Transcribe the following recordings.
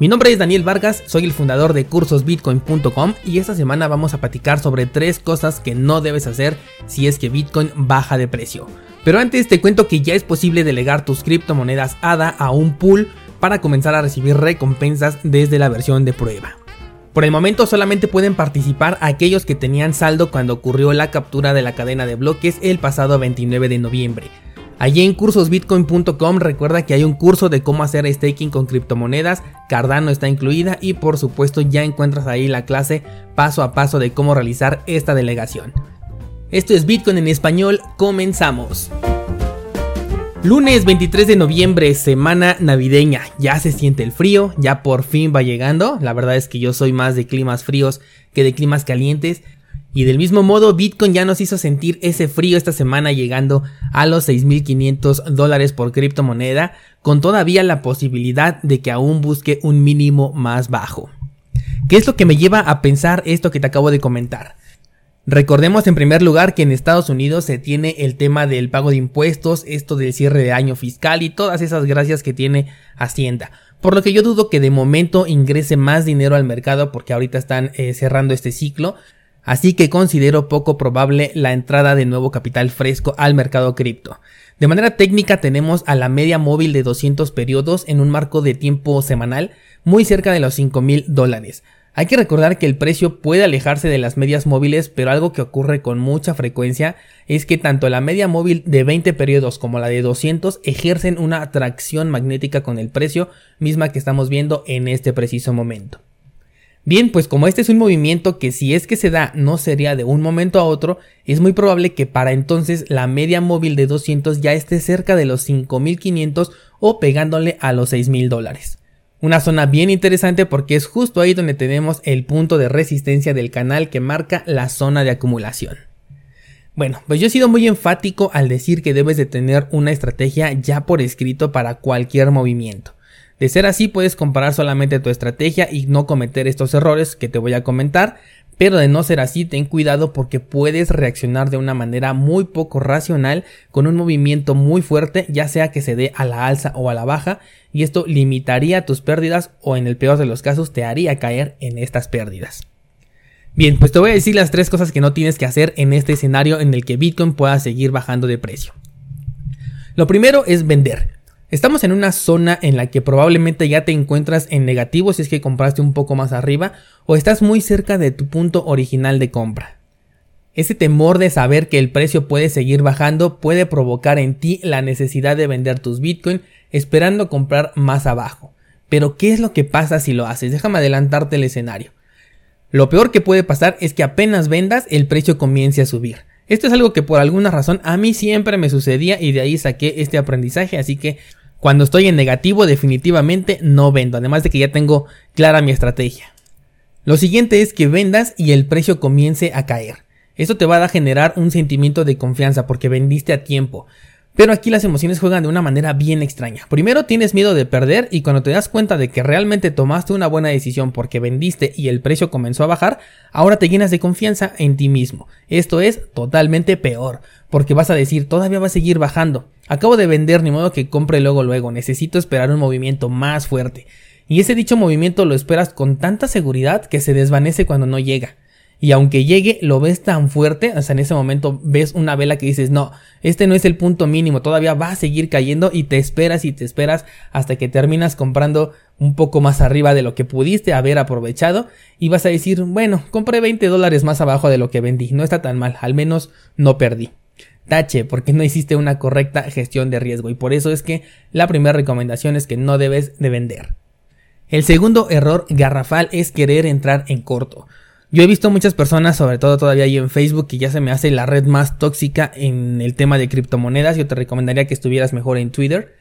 Mi nombre es Daniel Vargas, soy el fundador de cursosbitcoin.com y esta semana vamos a platicar sobre tres cosas que no debes hacer si es que Bitcoin baja de precio. Pero antes te cuento que ya es posible delegar tus criptomonedas ADA a un pool para comenzar a recibir recompensas desde la versión de prueba. Por el momento solamente pueden participar aquellos que tenían saldo cuando ocurrió la captura de la cadena de bloques el pasado 29 de noviembre. Allí en cursosbitcoin.com recuerda que hay un curso de cómo hacer staking con criptomonedas, Cardano está incluida y por supuesto ya encuentras ahí la clase paso a paso de cómo realizar esta delegación. Esto es Bitcoin en español, comenzamos. Lunes 23 de noviembre, semana navideña. Ya se siente el frío, ya por fin va llegando. La verdad es que yo soy más de climas fríos que de climas calientes. Y del mismo modo, Bitcoin ya nos hizo sentir ese frío esta semana llegando a los 6.500 dólares por criptomoneda, con todavía la posibilidad de que aún busque un mínimo más bajo. ¿Qué es lo que me lleva a pensar esto que te acabo de comentar? Recordemos en primer lugar que en Estados Unidos se tiene el tema del pago de impuestos, esto del cierre de año fiscal y todas esas gracias que tiene Hacienda. Por lo que yo dudo que de momento ingrese más dinero al mercado porque ahorita están eh, cerrando este ciclo así que considero poco probable la entrada de nuevo capital fresco al mercado cripto. De manera técnica tenemos a la media móvil de 200 periodos en un marco de tiempo semanal muy cerca de los 5 mil dólares. Hay que recordar que el precio puede alejarse de las medias móviles, pero algo que ocurre con mucha frecuencia es que tanto la media móvil de 20 periodos como la de 200 ejercen una atracción magnética con el precio, misma que estamos viendo en este preciso momento. Bien, pues como este es un movimiento que si es que se da no sería de un momento a otro, es muy probable que para entonces la media móvil de 200 ya esté cerca de los 5500 o pegándole a los 6000 dólares. Una zona bien interesante porque es justo ahí donde tenemos el punto de resistencia del canal que marca la zona de acumulación. Bueno, pues yo he sido muy enfático al decir que debes de tener una estrategia ya por escrito para cualquier movimiento. De ser así, puedes comparar solamente tu estrategia y no cometer estos errores que te voy a comentar, pero de no ser así, ten cuidado porque puedes reaccionar de una manera muy poco racional con un movimiento muy fuerte, ya sea que se dé a la alza o a la baja, y esto limitaría tus pérdidas o en el peor de los casos te haría caer en estas pérdidas. Bien, pues te voy a decir las tres cosas que no tienes que hacer en este escenario en el que Bitcoin pueda seguir bajando de precio. Lo primero es vender. Estamos en una zona en la que probablemente ya te encuentras en negativo si es que compraste un poco más arriba o estás muy cerca de tu punto original de compra. Ese temor de saber que el precio puede seguir bajando puede provocar en ti la necesidad de vender tus Bitcoin esperando comprar más abajo. Pero ¿qué es lo que pasa si lo haces? Déjame adelantarte el escenario. Lo peor que puede pasar es que apenas vendas el precio comience a subir. Esto es algo que por alguna razón a mí siempre me sucedía y de ahí saqué este aprendizaje, así que cuando estoy en negativo definitivamente no vendo, además de que ya tengo clara mi estrategia. Lo siguiente es que vendas y el precio comience a caer. Esto te va a generar un sentimiento de confianza porque vendiste a tiempo. Pero aquí las emociones juegan de una manera bien extraña. Primero tienes miedo de perder y cuando te das cuenta de que realmente tomaste una buena decisión porque vendiste y el precio comenzó a bajar, ahora te llenas de confianza en ti mismo. Esto es totalmente peor, porque vas a decir todavía va a seguir bajando. Acabo de vender ni modo que compre luego luego, necesito esperar un movimiento más fuerte. Y ese dicho movimiento lo esperas con tanta seguridad que se desvanece cuando no llega y aunque llegue lo ves tan fuerte, hasta en ese momento ves una vela que dices, no, este no es el punto mínimo, todavía va a seguir cayendo y te esperas y te esperas hasta que terminas comprando un poco más arriba de lo que pudiste haber aprovechado y vas a decir, bueno, compré 20 dólares más abajo de lo que vendí, no está tan mal, al menos no perdí. Tache, porque no hiciste una correcta gestión de riesgo y por eso es que la primera recomendación es que no debes de vender. El segundo error garrafal es querer entrar en corto. Yo he visto muchas personas, sobre todo todavía ahí en Facebook, que ya se me hace la red más tóxica en el tema de criptomonedas. Yo te recomendaría que estuvieras mejor en Twitter.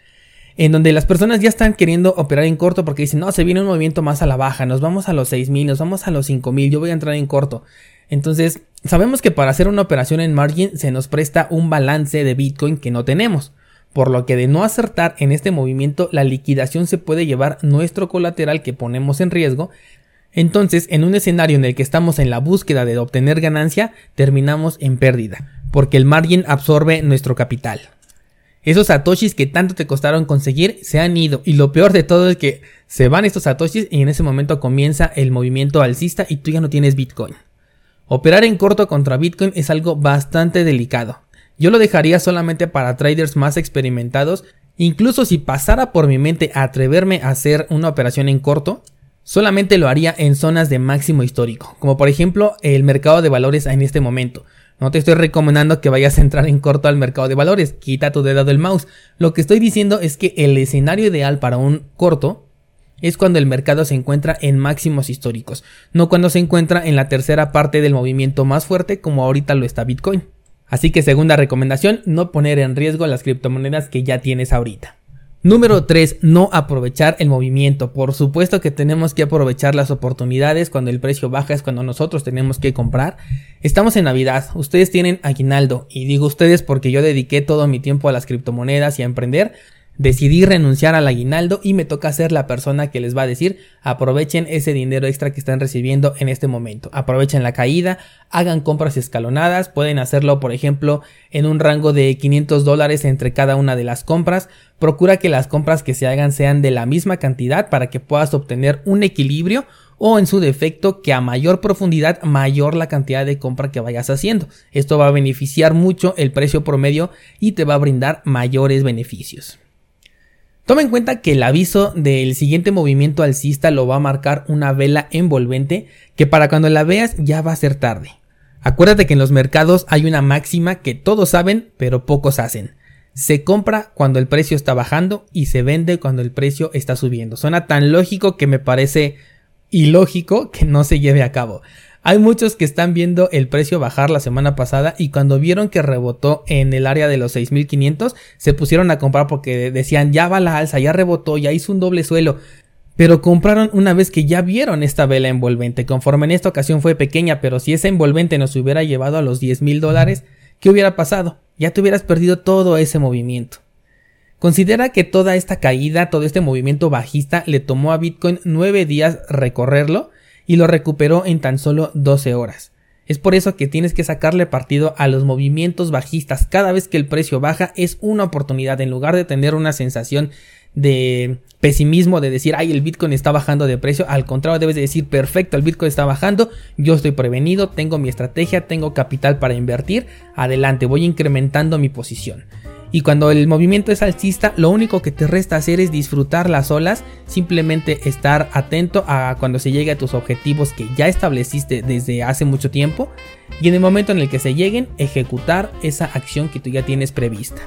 En donde las personas ya están queriendo operar en corto porque dicen, no, se viene un movimiento más a la baja, nos vamos a los 6.000, nos vamos a los 5.000, yo voy a entrar en corto. Entonces, sabemos que para hacer una operación en margin se nos presta un balance de Bitcoin que no tenemos. Por lo que de no acertar en este movimiento, la liquidación se puede llevar nuestro colateral que ponemos en riesgo. Entonces, en un escenario en el que estamos en la búsqueda de obtener ganancia, terminamos en pérdida, porque el margin absorbe nuestro capital. Esos satoshis que tanto te costaron conseguir se han ido y lo peor de todo es que se van estos satoshis y en ese momento comienza el movimiento alcista y tú ya no tienes Bitcoin. Operar en corto contra Bitcoin es algo bastante delicado. Yo lo dejaría solamente para traders más experimentados, incluso si pasara por mi mente atreverme a hacer una operación en corto, solamente lo haría en zonas de máximo histórico, como por ejemplo el mercado de valores en este momento. No te estoy recomendando que vayas a entrar en corto al mercado de valores, quita tu dedo del mouse. Lo que estoy diciendo es que el escenario ideal para un corto es cuando el mercado se encuentra en máximos históricos, no cuando se encuentra en la tercera parte del movimiento más fuerte como ahorita lo está Bitcoin. Así que segunda recomendación, no poner en riesgo las criptomonedas que ya tienes ahorita. Número 3. No aprovechar el movimiento. Por supuesto que tenemos que aprovechar las oportunidades cuando el precio baja es cuando nosotros tenemos que comprar. Estamos en Navidad, ustedes tienen aguinaldo y digo ustedes porque yo dediqué todo mi tiempo a las criptomonedas y a emprender. Decidí renunciar al aguinaldo y me toca ser la persona que les va a decir aprovechen ese dinero extra que están recibiendo en este momento. Aprovechen la caída, hagan compras escalonadas, pueden hacerlo por ejemplo en un rango de 500 dólares entre cada una de las compras. Procura que las compras que se hagan sean de la misma cantidad para que puedas obtener un equilibrio o en su defecto que a mayor profundidad mayor la cantidad de compra que vayas haciendo. Esto va a beneficiar mucho el precio promedio y te va a brindar mayores beneficios. Toma en cuenta que el aviso del siguiente movimiento alcista lo va a marcar una vela envolvente que para cuando la veas ya va a ser tarde. Acuérdate que en los mercados hay una máxima que todos saben pero pocos hacen. Se compra cuando el precio está bajando y se vende cuando el precio está subiendo. Suena tan lógico que me parece ilógico que no se lleve a cabo. Hay muchos que están viendo el precio bajar la semana pasada y cuando vieron que rebotó en el área de los 6500 se pusieron a comprar porque decían ya va la alza, ya rebotó, ya hizo un doble suelo. Pero compraron una vez que ya vieron esta vela envolvente. Conforme en esta ocasión fue pequeña, pero si esa envolvente nos hubiera llevado a los 10 mil dólares, ¿qué hubiera pasado? Ya te hubieras perdido todo ese movimiento. Considera que toda esta caída, todo este movimiento bajista le tomó a Bitcoin 9 días recorrerlo y lo recuperó en tan solo 12 horas. Es por eso que tienes que sacarle partido a los movimientos bajistas. Cada vez que el precio baja es una oportunidad. En lugar de tener una sensación de pesimismo de decir, ay, el Bitcoin está bajando de precio. Al contrario, debes de decir, perfecto, el Bitcoin está bajando. Yo estoy prevenido, tengo mi estrategia, tengo capital para invertir. Adelante, voy incrementando mi posición. Y cuando el movimiento es alcista, lo único que te resta hacer es disfrutar las olas, simplemente estar atento a cuando se llegue a tus objetivos que ya estableciste desde hace mucho tiempo y en el momento en el que se lleguen, ejecutar esa acción que tú ya tienes prevista.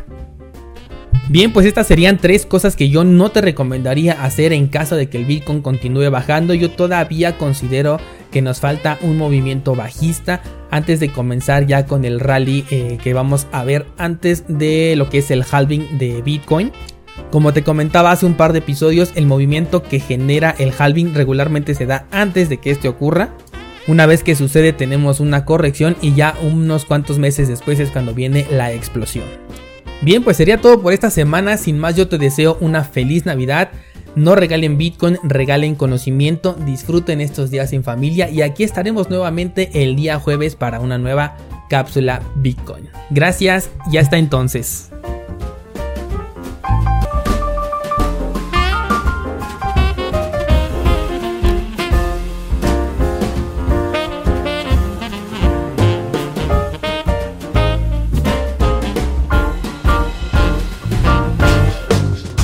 Bien, pues estas serían tres cosas que yo no te recomendaría hacer en caso de que el Bitcoin continúe bajando. Yo todavía considero que nos falta un movimiento bajista antes de comenzar ya con el rally eh, que vamos a ver antes de lo que es el halving de Bitcoin. Como te comentaba hace un par de episodios, el movimiento que genera el halving regularmente se da antes de que este ocurra. Una vez que sucede tenemos una corrección y ya unos cuantos meses después es cuando viene la explosión. Bien, pues sería todo por esta semana. Sin más, yo te deseo una feliz Navidad. No regalen Bitcoin, regalen conocimiento, disfruten estos días en familia y aquí estaremos nuevamente el día jueves para una nueva cápsula Bitcoin. Gracias y hasta entonces.